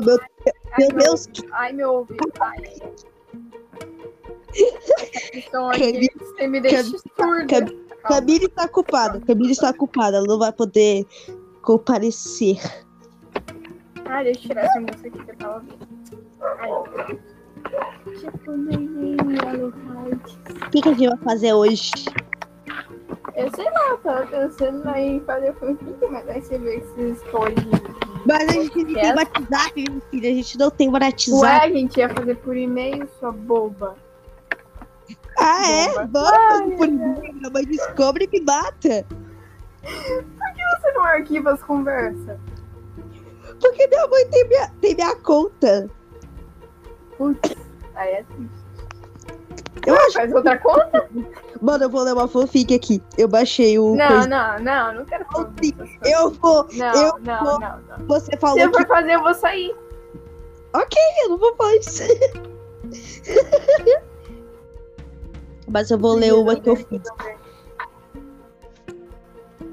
Caramba, meu, Ai, meu Deus. Ai, meu ouvido. Ai. Então, Camille- aqui, você me deixa surda. Cam- Camille está ocupada. Camille está ocupada. Ela não vai poder comparecer. Ai, deixa eu tirar essa música aqui que eu tava ouvindo. Tipo. O que, que a gente vai fazer hoje? Eu sei lá, eu tava pensando em fazer fanfic, mas aí você vê que você escolhe. Mas a gente não tem. WhatsApp, minha filha. A gente não tem Ué, WhatsApp. a gente ia fazer por e-mail, sua boba. ah, é? bomba. Bora fazer Ai, por ai. e-mail. Minha mãe descobre e me mata. Você não arquiva as conversas? Porque minha mãe tem minha, tem minha conta. Putz, aí é triste. Eu acho. Faz outra conta? Mano, eu vou ler uma fanfic aqui. Eu baixei o. Não, coisa- não, não, não quero fazer Fanfic. Eu vou. Não, eu não, vou- não, não. Você Se falou eu que. for fazer, eu vou sair. Ok, eu não vou isso. Mas eu vou ler uma que eu fiz.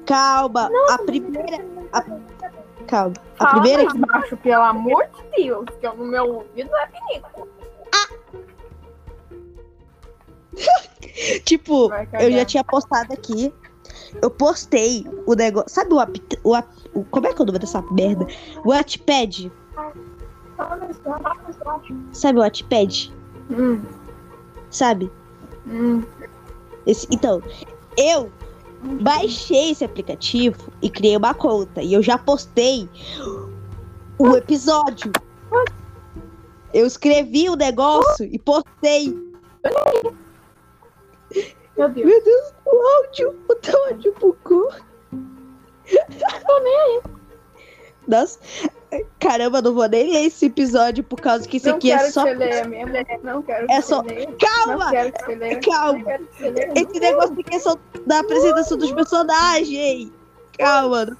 Calma, a primeira. a- Calma. A Fala primeira mais baixo, pelo amor de Deus, que eu- no meu ouvido é perigo. tipo, Vai eu já tinha postado aqui. Eu postei o negócio. Sabe o, app, o, app- o- Como é que é o nome dessa merda? O Wattpad. Sabe o Wattpad? Hum, Sabe? hum. Esse, então, eu baixei esse aplicativo e criei uma conta. E eu já postei o episódio. Eu escrevi o negócio e postei. Meu Deus. Meu Deus, o áudio, o teu áudio bugou. Nossa, caramba, não vou nem ler esse episódio por causa que esse não aqui é só. que você leia mesmo. Não quero que É você só- leia. Não Calma! quero que você leia. Calma. Não quero que você leia. Esse negócio aqui é só da apresentação dos personagens. Calma.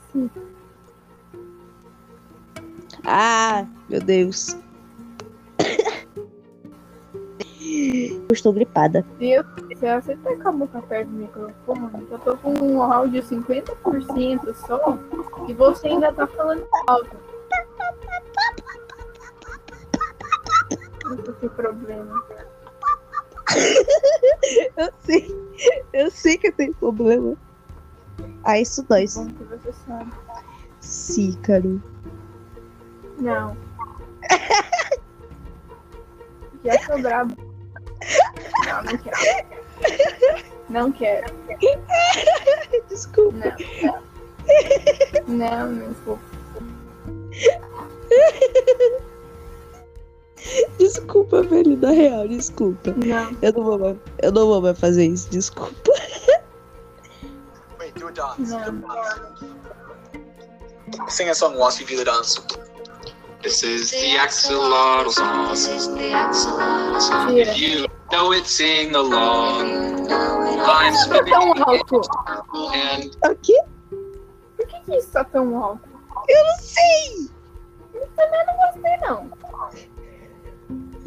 Ah, meu Deus. Eu estou gripada. Do céu, você com a boca perto do microfone? Eu tô com um áudio 50% só e você ainda tá falando alto. Não tem problema. Eu sei. Eu sei que eu tenho problema. Ah, isso dói. Bom que você sabe. Sim, Caro. Não. Já tô brabo. Não, não quero. Não quero. Desculpa. Não. Não, não vou. Desculpa, velho. Na real, desculpa. Não. Eu não vou mais, eu não vou mais fazer isso, desculpa. Wait, do a dance. Não. Sing a song whilst you do the dance. This is the axolotl song. Tira. If you know it, sing along. I'm Tá tão alto. and Aqui? Por que, que isso tá tão alto? Eu não sei! Também não gostei, não.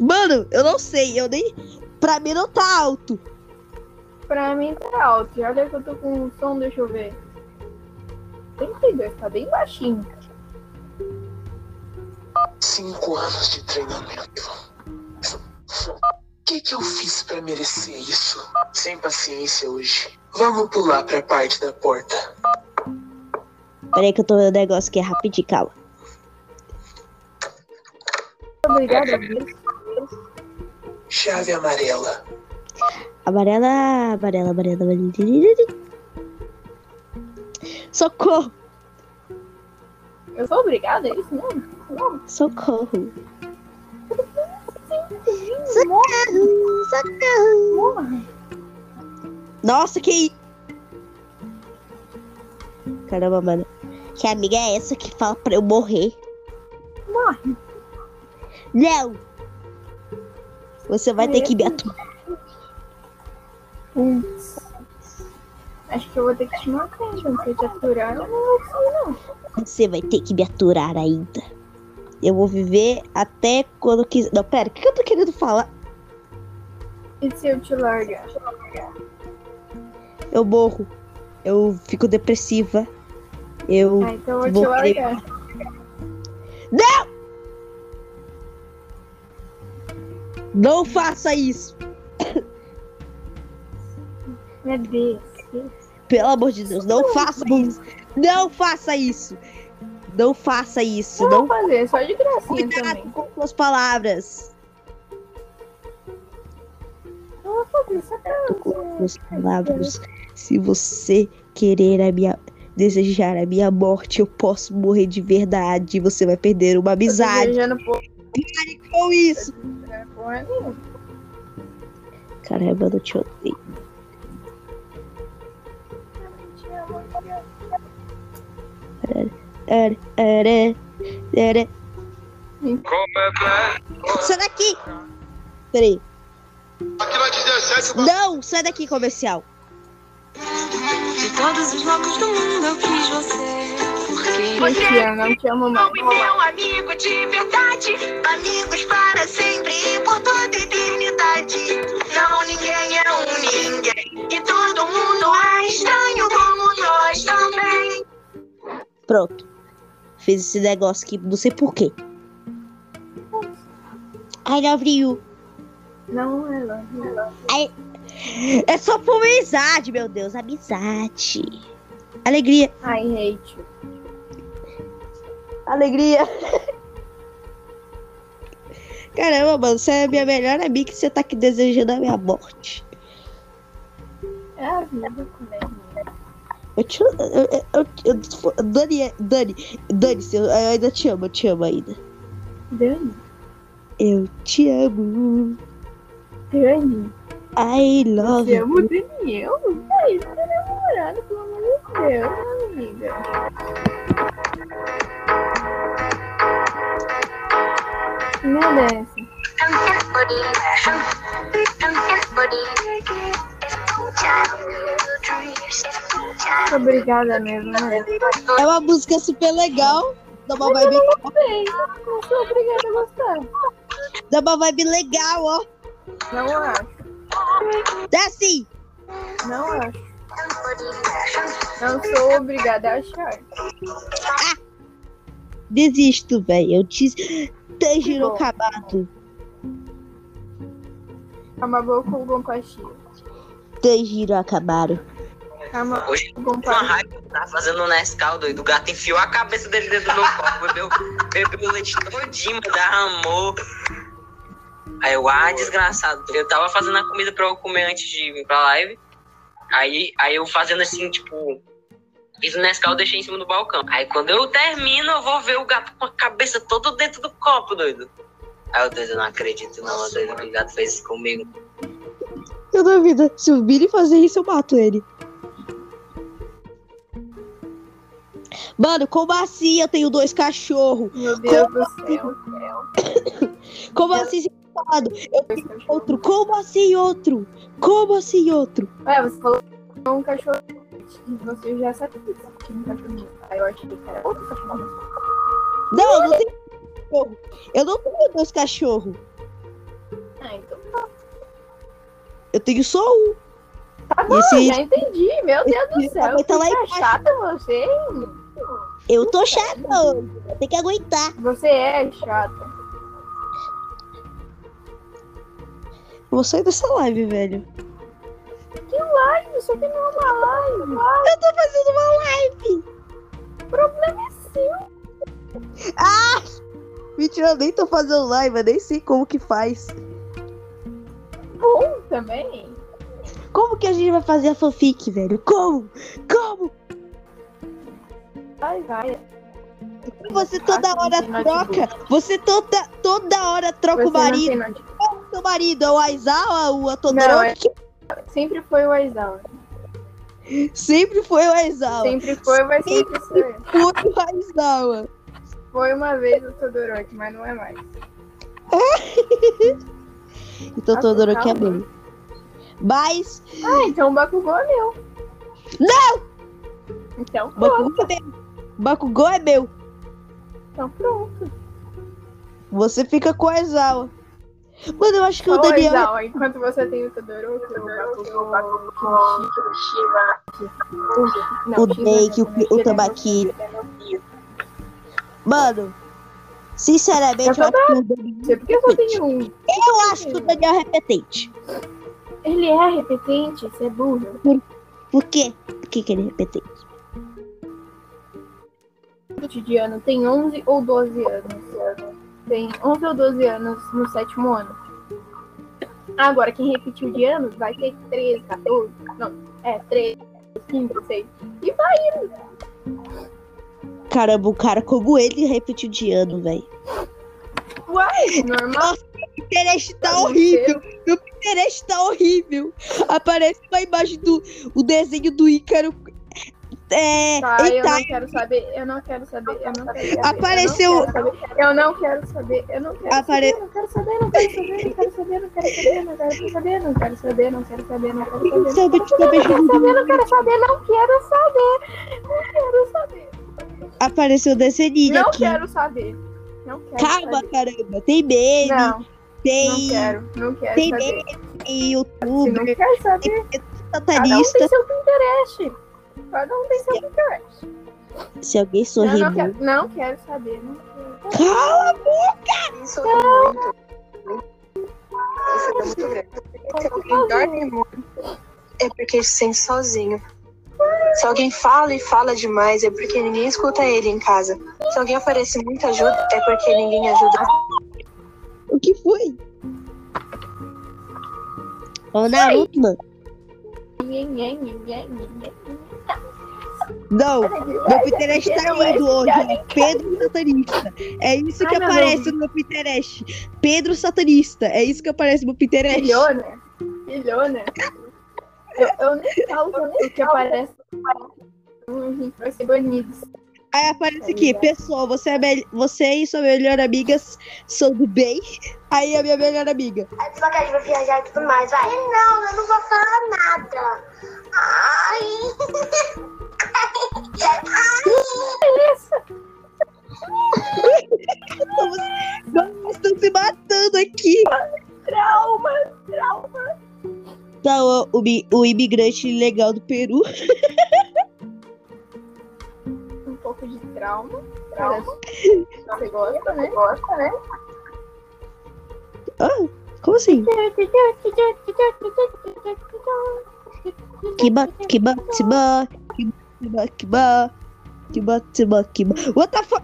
Mano, eu não sei, eu nem. Pra mim não tá alto. Pra mim tá alto. Já olha que eu tô com o som, deixa eu ver. 32, tá bem baixinho. Cinco anos de treinamento. O que, que eu fiz pra merecer isso? Sem paciência hoje. Vamos pular pra parte da porta. Peraí que eu tô vendo um negócio aqui rapidinho, calma. Obrigada, Deus. Chave amarela. Amarela, amarela, amarela, amarela. Socorro! Eu sou obrigada, é isso mesmo? Socorro! Morre, Socorro! morre. Nossa, que. Caramba, mano. Que amiga é essa que fala pra eu morrer? Morre. Não! Você vai ter que me aturar. Putz. Acho que eu vou ter que te matar, então, porque te aturar eu não vou conseguir, não. Você vai ter que me aturar ainda. Eu vou viver até quando quiser. Não, pera, o que eu tô querendo falar? E se eu te largar? Eu morro. Eu fico depressiva. Eu. Ah, então eu vou te largar. Não faça isso. Meu Deus. Pelo amor de Deus, não faça isso. Não faça isso. Não faça isso. Eu Não vou fazer, só de gracinha Cuidado também. com suas palavras. Eu vou fazer só pra Com suas palavras. Se você querer a minha. Desejar a minha morte, eu posso morrer de verdade. Você vai perder uma amizade. porra Com isso. Caramba, eu te odeio. Era, era, era. Sai daqui! Peraí. Aqui na 17, Não, sai daqui, comercial. De todos os loucos do mundo eu quis você. Porque Cristiano, não te amo mais. meu amigo de verdade. Amigos para sempre e por toda eternidade. Não, ninguém é um ninguém. E todo mundo é estranho como nós também. Pronto. Fiz esse negócio aqui, não sei porquê. I love you. Não é lá. É só por amizade, meu Deus. Amizade. Alegria. I hate you. Alegria. Caramba, mano, você é minha melhor amiga e você tá aqui desejando a minha morte. É a vida, colega. Eu te eu, eu, eu, eu- Dani, Dani, Dani, eu, eu ainda te amo, eu te amo ainda. Dani. Eu te amo. Dani. I love Você you. ama o Daniel? Ai, ele tá namorado, pelo amor de Deus, amiga. Obrigada mesmo, né? É uma música super legal. Dá uma vibe, Bem, não sou obrigada a gostar. dá uma vibe legal, ó. Não acho. Desce! Não acho. Não sou obrigada a achar. Desisto, velho. Eu te. Bom. cabato. Amabou com compaixia. Tange no acabaram. Amabou Hoje, com uma raiva, tá fazendo um Nescau, doido. O gato enfiou a cabeça dele dentro do meu copo, bebeu, bebeu o leite todinho, derramou. Aí eu, ah, desgraçado. Eu tava fazendo a comida pra eu comer antes de vir pra live. Aí, aí eu fazendo assim, tipo, fiz o Nescau, deixei em cima do balcão. Aí quando eu termino, eu vou ver o gato com a cabeça toda dentro do copo, doido. Aí eu, doido, eu não acredito não, doido, que o gato fez isso comigo. Eu duvido. Se o Billy fazer isso, eu mato ele. Mano, como assim eu tenho dois cachorros? Meu Deus do céu. Como assim você tá falando? Eu tenho outro. Como assim outro? Como assim outro? Ué, você falou que é um cachorro. Você já sabe que tinha um cachorro. Aí eu achei que era outro cachorro. Não, eu não tenho cachorro. Eu não tenho dois cachorros. Ah, então Eu tenho só um. tá bom, Esse- já entendi. Meu Deus do esse céu. tá lá Que embaixo. chata você. Eu tô chata. Tem que aguentar. Você é chata. Eu vou sair dessa live, velho. Ai, isso aqui não é uma live. Eu tô fazendo uma live. problema é seu. Mentira, eu nem tô fazendo live. Eu nem sei como que faz. Bom também. Como que a gente vai fazer a fanfic, velho? Como? Como? Vai, vai. Você toda hora troca. Você toda, toda hora troca Você o marido. Qual é o seu marido? É o Aizawa, o Não, Atodoroki? Sempre foi o Aizawa. Sempre foi o Aizawa. Sempre foi, vai sempre ser. Foi o Aizawa. Foi uma vez o Todoroki, mas não é mais. Então o Nossa, Todoroki é meu. Mas Ah, então o Bakugou é meu. Não! Então pronto. Bakugou é meu. Bakugou é meu. Então pronto. Você fica com o Aizawa. Mano, eu acho que o Ô, Daniel. Aizawa, enquanto você tem o Todoroki, o Bakugou, o Shiva. Não, O Dake, não, o- o é meu filho. Mano, Sinceramente, Eu eu acho que o Daniel, sei porque eu só tenho um. eu acho que o Daniel é repetente. Ele é repetente, você é burro. Por quê? Por que, que ele é repetente? cotidiano tem 11 ou 12 anos. Tem 11 ou 12 anos no sétimo ano. Agora, quem repetiu de anos vai ter 13, 14. Não, é, 13, 15, 6. E vai indo. Caramba, um cara como ele repetiu de ano, velho. Uai, normal. O Pinterest tá não horrível. Meu Pinterest tá horrível. Aparece uma imagem do o desenho do Ícaro. É, Tá, eu tá- não quero saber, eu não quero saber, eu não quero saber. Apareceu- Eu não quero saber, eu não quero Apare- saber, eu não quero saber, eu não quero saber, eu não quero saber, eu não quero saber, eu não quero saber, eu não quero saber, eu não quero saber, eu não quero saber. Sabe, tipo, Eu não quero saber, eu não quero saber, não quero saber, não quero saber. Apareceu o desenho Não aqui. quero saber. Não quero Calma, saber. caramba. Tem meme, Não, não tem, quero, não quero tem saber. meme, tem YouTube, não quer saber, tem cada um satanista. tem seu Pinterest. Cada um tem seu Pinterest. Se alguém sorrir não muito. quero, não quero saber, não quero. Cala! Isso é muito. Isso é muito grande. Se alguém dorme muito, é porque se sente sozinho. Se alguém fala e fala demais, é porque ninguém escuta ele em casa. Se alguém oferece muita ajuda, é porque ninguém ajuda. O que foi? O Naruto, mano. Não, meu Pinterest tá lindo hoje. ó. Pedro Satanista. É isso que Ai, aparece no meu Pinterest. Pedro Satanista. É isso que aparece no meu Pinterest. Milhona? Milhona? Eu, eu nem falo o que aparece. Hum, gente vai ser banidos. Aí aparece aqui, pessoal, você, é você e sua melhor amiga são do bem. Aí a minha melhor amiga. Aí tu vai vai viajar e tudo mais, vai. Não, eu não vou falar nada. Ai. Nós estamos se matando aqui. Trauma, trauma. Tá, o, o, mi- o imigrante legal do Peru. Um pouco de trauma. Trauma. Você gosta, né? Gosta, né? Como assim? Kiba, kiba, tiba, kiba, kiba, kiba, tiba, kiba. What the fuck?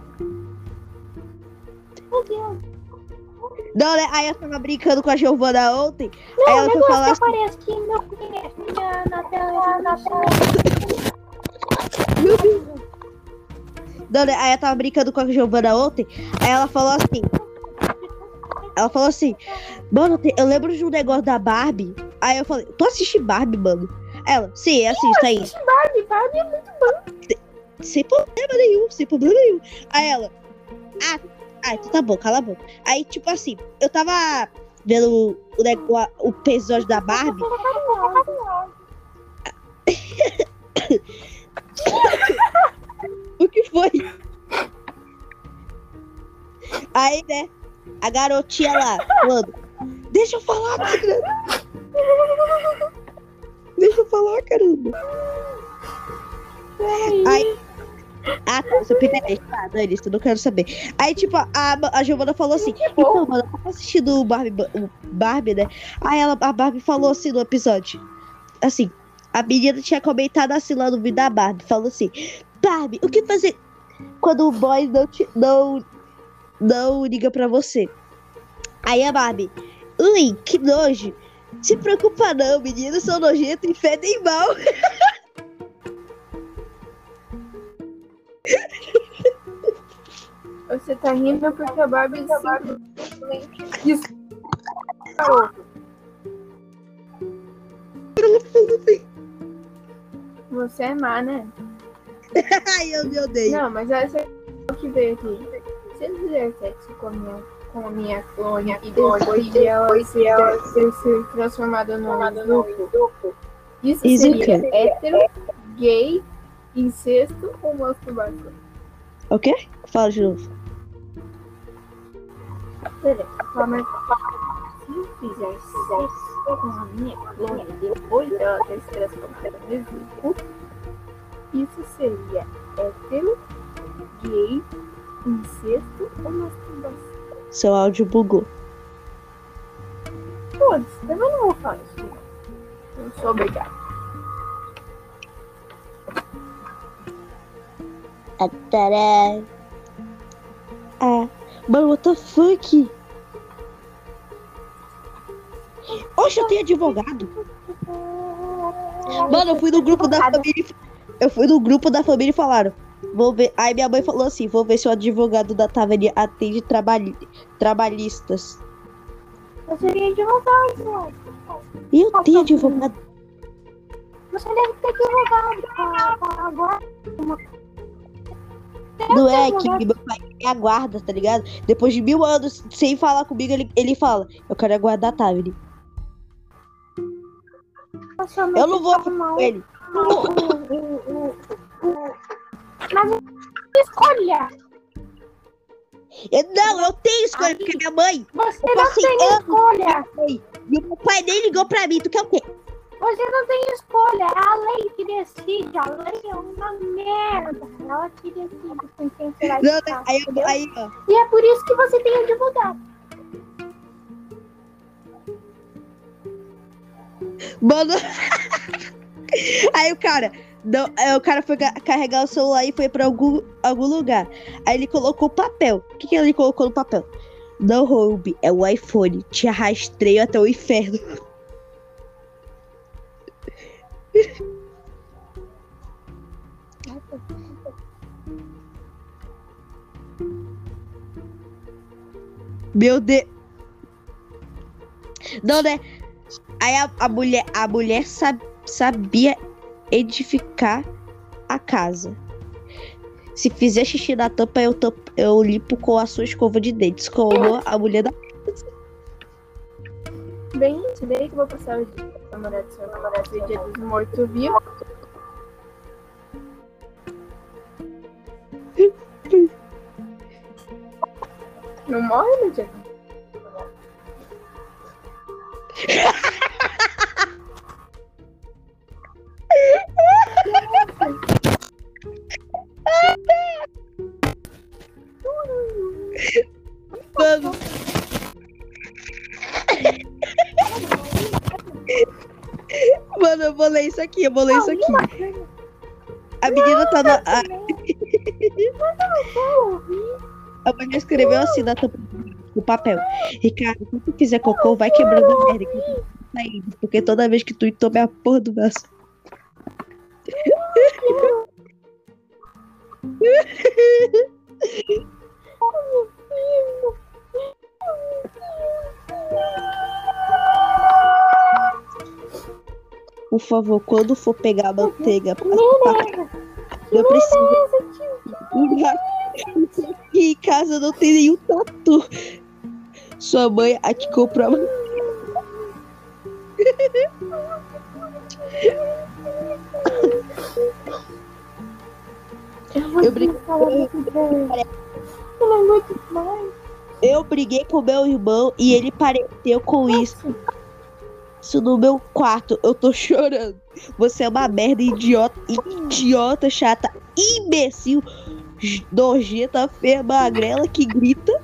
Não, né? Aí eu tava brincando com a Giovana ontem. aí ela foi falar assim, aparece no meu Pinterest, na tela, na tela. meu Deus. Não, né? Aí eu tava brincando com a Giovana ontem. Aí ela falou assim. Ela falou assim, mano, eu lembro de um negócio da Barbie. Aí eu falei, tu assiste Barbie, mano? Ela, sim, assisto aí. Barbie, Barbie é muito Sem problema nenhum, sem problema nenhum. Aí ela, ah, ah, então tá bom, cala a boca. Aí, tipo assim, eu tava vendo o, negócio, o episódio da Barbie. O que foi? Aí, né, a garotinha lá, falando, deixa eu falar, caramba. Deixa eu falar, caramba. Aí, ah, tá, seu Pinterest, tá, Dani, isso não quero saber. Aí, tipo, a, a Giovana falou assim, então, mano, eu tava assistindo o Barbie, o Barbie, né? Aí ela, a Barbie falou assim no episódio, assim, a menina tinha comentado assim lá no vídeo da Barbie, falou assim, Barbie, o que fazer quando o boy não, te, não, não liga pra você? Aí a Barbie, ui, que nojo. Se preocupa não, meninos são nojentos e fedem mal. Você tá rindo porque a Barbie simplesmente disparou. Você é má, né? Ai, eu me odeio. Não, mas essa é o que veio aqui. Se ele fizer sexo com a minha, com a minha clone e depois de ela, se ela ter se transformada no duplo, isso Isso seria hétero, gay, incesto ou masturbação? O quê? Fala de novo. Beleza, mas se eu fizer sexo com a minha clone depois dela ter se transformado no duplo, isso seria hétero, gay, Incesto ou masturbação? Seu áudio bugou. Foda-se, também não vou falar isso. não. Não sou obrigada. Ah, tará. Ah, mano, what the fuck? Oxe, eu tenho advogado. Mano, eu fui no grupo da família. e- Eu fui no grupo da família e falaram. Vou ver. Aí minha mãe falou assim: vou ver se o advogado da taverna atende trabalhi... trabalhistas. Eu seria advogado. E eu tenho advogado. Você deve ter advogado. pra- pra Agora. Não é que meu pai me aguarda, tá ligado? Depois de mil anos sem falar comigo, ele, ele fala: Eu quero aguardar a Taverna. Eu não vou com ele. Mas escolha. Eu- não, eu tenho escolha, porque minha mãe Você não tem escolha. e o meu pai nem ligou pra mim. Tu quer o quê? Você não tem escolha. É a lei que decide. A lei é uma merda. Ela que decide com quem você vai Não, ficar. aí, aí, ó. E é por isso que você tem advogado. Mano. Aí o cara. Não, aí o cara foi ca- carregar o celular e foi pra algum, algum lugar. Aí ele colocou papel. O que, que ele colocou no papel? Não roube, é o iPhone. Te rastreio até o inferno. Meu Deus. Não, né? Aí a, a mulher, a mulher sab- sabia edificar a casa. Se fizer xixi na tampa, eu, tampo- eu limpo com a sua escova de dentes. Como a mulher da. Bem, isso daí que vou passar o dia do namorado do seu namorado do dia dos mortos-vivos. Não morre no dia. Mano, eu vou ler isso aqui, eu vou ler isso aqui. A menina tá na. A, a mulher escreveu assim na tampa do papel. Ricardo, se tu fizer cocô, vai quebrando a merda tá. Porque toda vez que tu toma a porra do braço. Por favor, quando for pegar a manteiga, pra, pra, eu preciso. E em casa não tem nenhum tatu. Sua mãe aqui comprou. Eu briguei, Eu não aguento mais. eu briguei com meu irmão e ele pareceu com isso. Isso no meu quarto. Eu tô chorando. Você é uma merda, idiota, idiota, chata, imbecil, nojenta, feia, magrela que grita.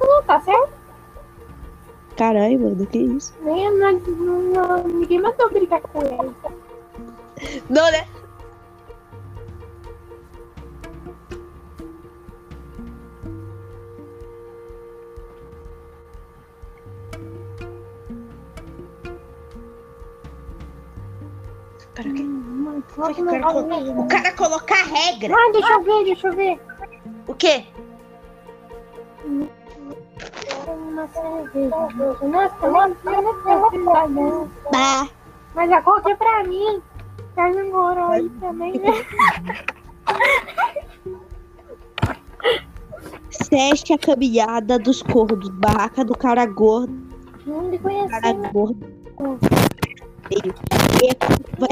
Não tá certo? Caralho, mano, que isso? Nem, não, não, não, ninguém mandou brigar com ele. Não, né? O cara colo- O cara colocar regra. Ah, deixa eu ver, deixa eu ver. O quê? Uma cerveja. Nossa, nossa, nossa. Bah. Mas a coca é pra mim. Tá no goró aí também, né? Seste a caminhada dos cordos. Barraca do cara gordo. Não me conheci, Cara né? gordo. E aqui vai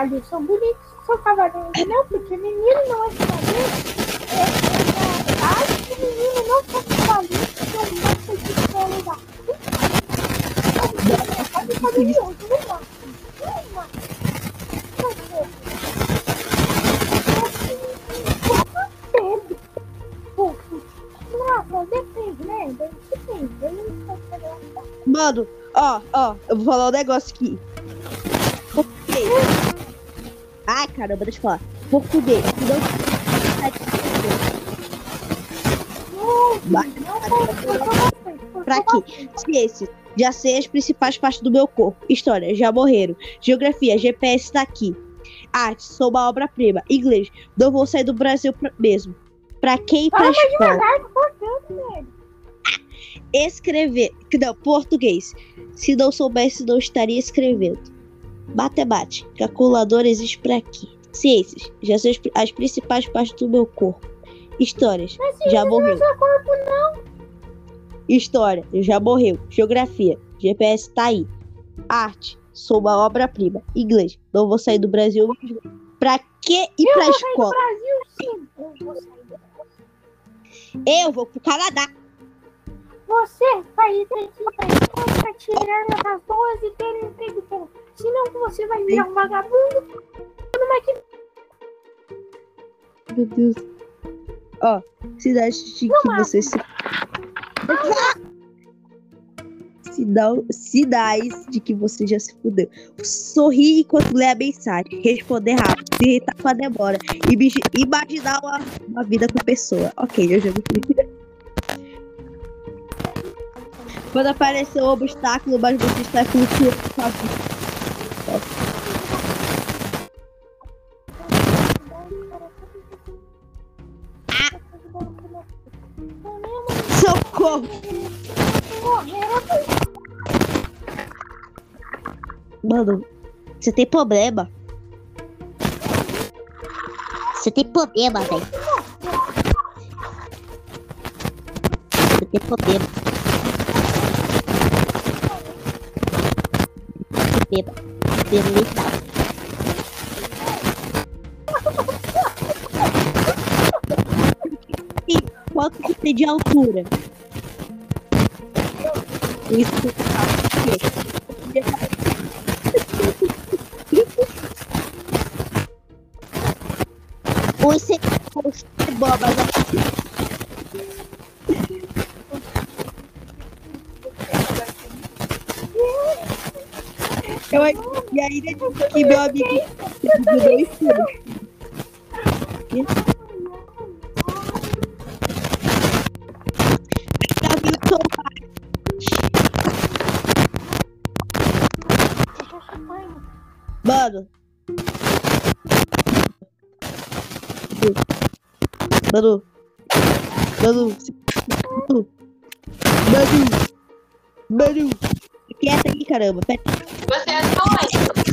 Vale, são bonitos, são cavalheiros. Não, porque menino não é cavaleiro. Acho que menino não são é legal. Pode fazer de é legal. Mano, ó, ó, eu vou falar um negócio aqui. Português. Ai, caramba, deixa eu falar. Português. tu Não pra quê? Ciências. Já sei as principais partes do meu corpo. História, já morreram. Geografia, GPS tá aqui. Arte, sou uma obra-prima. Inglês, não vou sair do Brasil pra- mesmo. Pra quem pra Fala escola? devagar. Escrever. Não, português. Se não soubesse, não estaria escrevendo. Matemática. Calculadora existe pra quê? Ciências. Já sei as pri- as principais partes do meu corpo. Histórias. Já morreu. Seu corpo não. História. Já morreu. Geografia. GPS tá aí. Arte. Sou uma obra-prima. Inglês. Não vou sair do Brasil. Pra que ir Eu pra vou sair do escola? Brasil, sim. Eu vou sair do Brasil. Eu vou pro Canadá. Você vai ter que ir pra escola pra tirar notas boas e ter um emprego bom. Senão você vai virar um vagabundo. Numa que Meu Deus. Ó, cidade de que você se. Sinal, sinais de que você já se fudeu. Sorrir enquanto lê a mensagem. Responder rápido. Se irritar com a demora. Imagi- Imaginar uma, uma vida com a pessoa. Ok, eu já me. Quando aparecer um obstáculo, mas você está vida. Socorro! Mano, você tem problema. Você tem problema, velho. Você tem problema. Mental. E quanto que tem de altura? Isso que meu amigo pediu dois filhos. Davi Tomás. Mano. Manu. Manu. Manu. Manu. Manu. Quieta aí, caramba. Você é doido.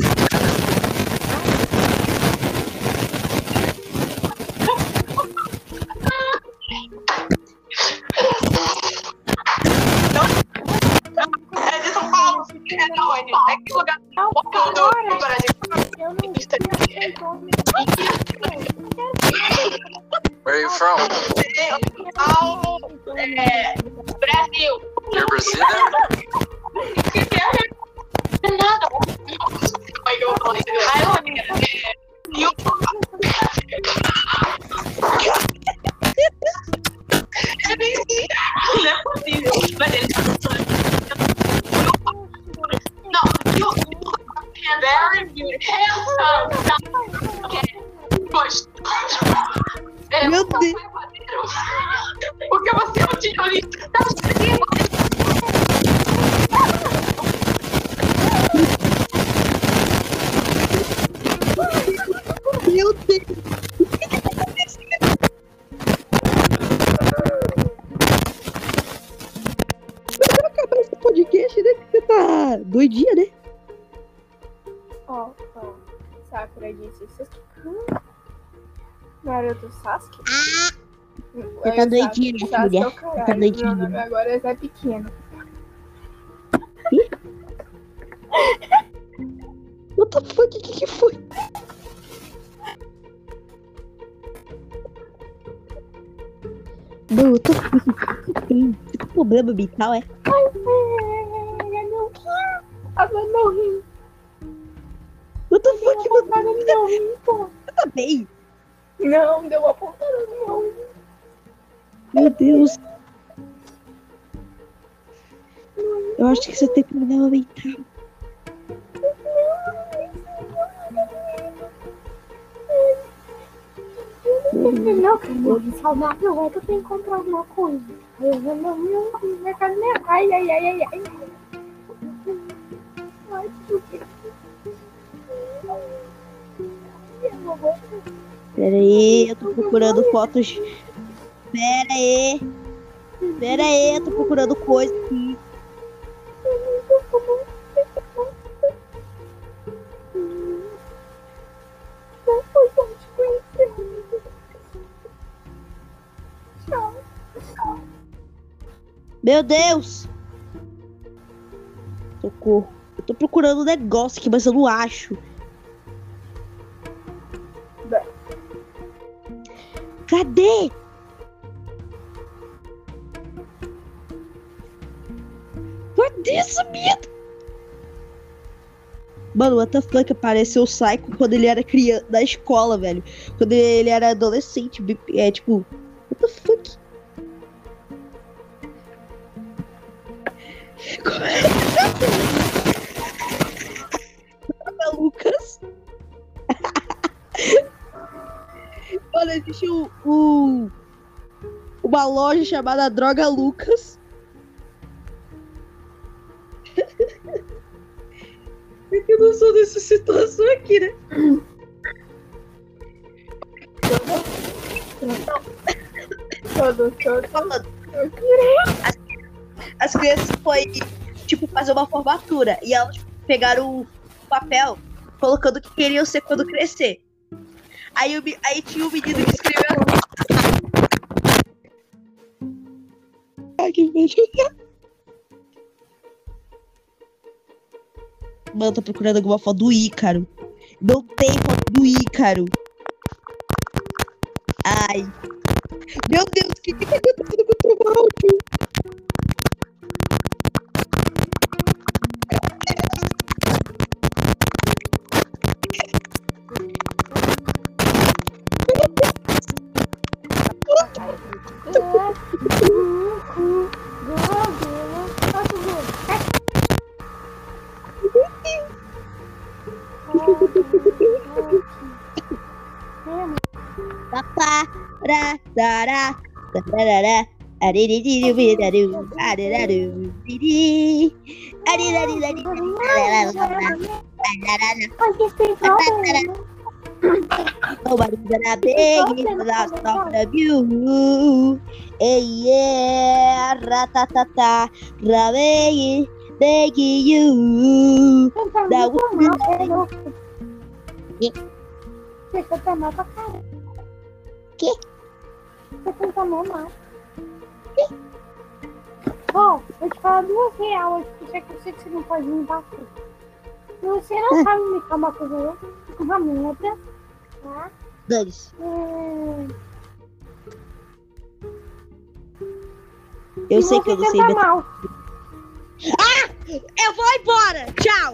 Ó. Sakura disse Sasuke. Naruto Sasuke. Você tá doidinha, minha filha. é Você tá doidinha. Agora é Zé Pequeno. What the fuck? O que, que foi? Não, eu tô com tem você tem problema mental, é? Tava no rim. What the fuck, mano? Tava no meu rim, pô. Tá bem? Não, deu uma pontada no meu rim. Meu Deus. Eu acho que você tem problema mental. Não, cara, de saudável é que eu tenho que comprar alguma coisa. Eu vou no mercado mesmo. Ai, ai, ai, ai, ai. Ai, por Pera aí, eu tô procurando fotos. Pera aí. Pera aí, eu tô procurando coisa aqui. Meu Deus! Socorro. Eu tô procurando um negócio aqui, mas eu não acho. Cadê? Cadê sumido? Mano, what the fuck apareceu o Psycho quando ele era criança da escola, velho. Quando ele era adolescente. É tipo. What the fuck? Como é Mano, existe um, um- uma loja chamada Droga Lucas. É que eu não sou dessa situação aqui, né? Queria. as crianças foi, tipo, fazer uma formatura. E elas pegaram o papel colocando o que queriam ser quando crescer. Aí, o aí tinha um menino que escreveu assim. Ai, que medo. Mano, tô procurando alguma foto do Ícaro. Não tem foto do Ícaro. Ai. Meu Deus, o que que tá acontecendo com o teu áudio? da da da da da adi di di di da di adi da di di di adi da di da di Nobody's gonna beg if I stop the view. Hey yeah, ratatata, rabegi, begi you. That was. ¿Qué? ¿Qué? Você canta mal mal. Bom, vou te falar duas reais hoje, porque eu sei que você não pode me bater. Se você não sabe me uma coisa outra, uma merda, tá? Dane-se. É... Eu sei que eu não sei meter. mal. Eu vou embora! Tchau!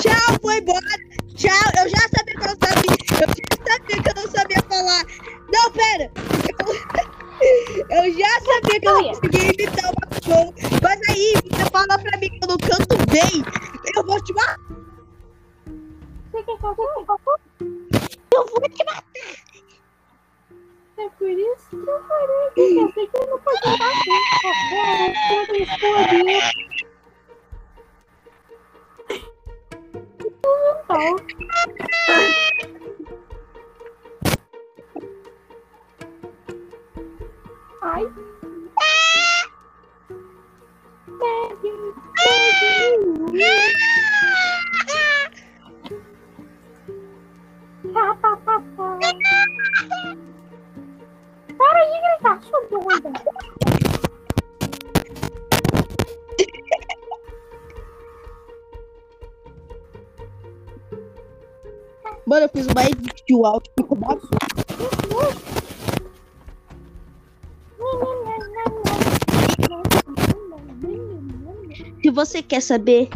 Tchau, vou embora! Tchau! Eu já sabia que eu não sabia! Eu já sabia que eu não sabia falar! Não, pera! Eu, eu já sabia que eu não conseguia imitar o cachorro! Mas aí, você fala pra mim que eu não canto bem! Eu vou te matar! Você quer cantar? Eu vou te matar! É por isso que eu falei que eu sei que eu não posso bater. Eu quero explodir. Então, Ai. Para de gritar, sua doida. Mano, eu fiz mais de alto. Quer saber,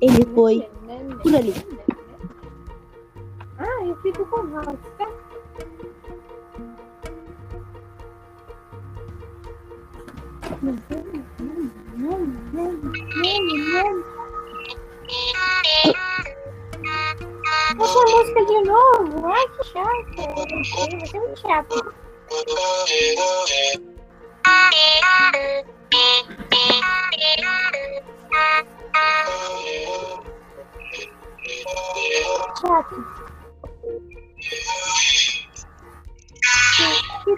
ele foi por ali.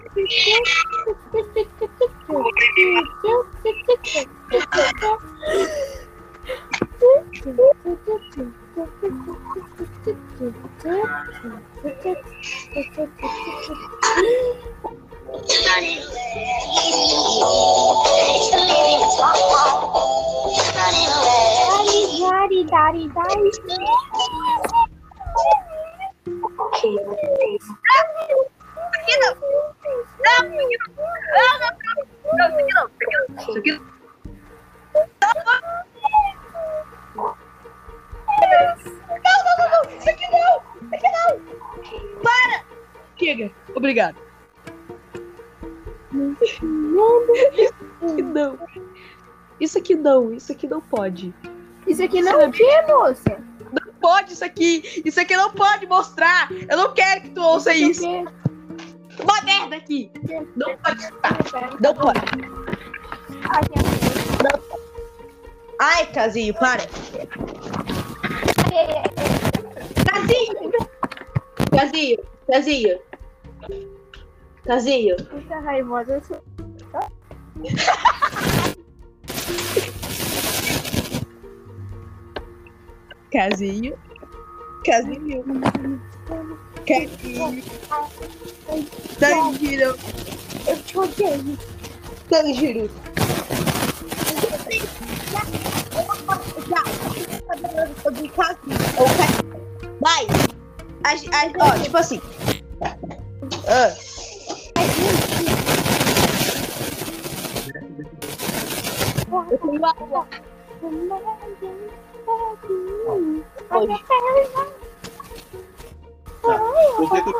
Daddy, daddy, daddy. Não, isso aqui não pode. Isso aqui não é o quê, moça? Não pode isso aqui. Isso aqui não pode mostrar. Eu não quero que tu ouça isso. Isso Uma merda aqui. Não pode escutar. aqui. Não pode. Ai, Casinho, para. Casinho. Casinho. Casinho. Casinho. Puta raivosa. eu sou- Casinho. Casinho. Casinho. Tanjiro. Eu te odeio. Tanjiro. Vai. A, a, ó, tipo assim. Ah. Eu tenho uma- Oi. Tá, você tem...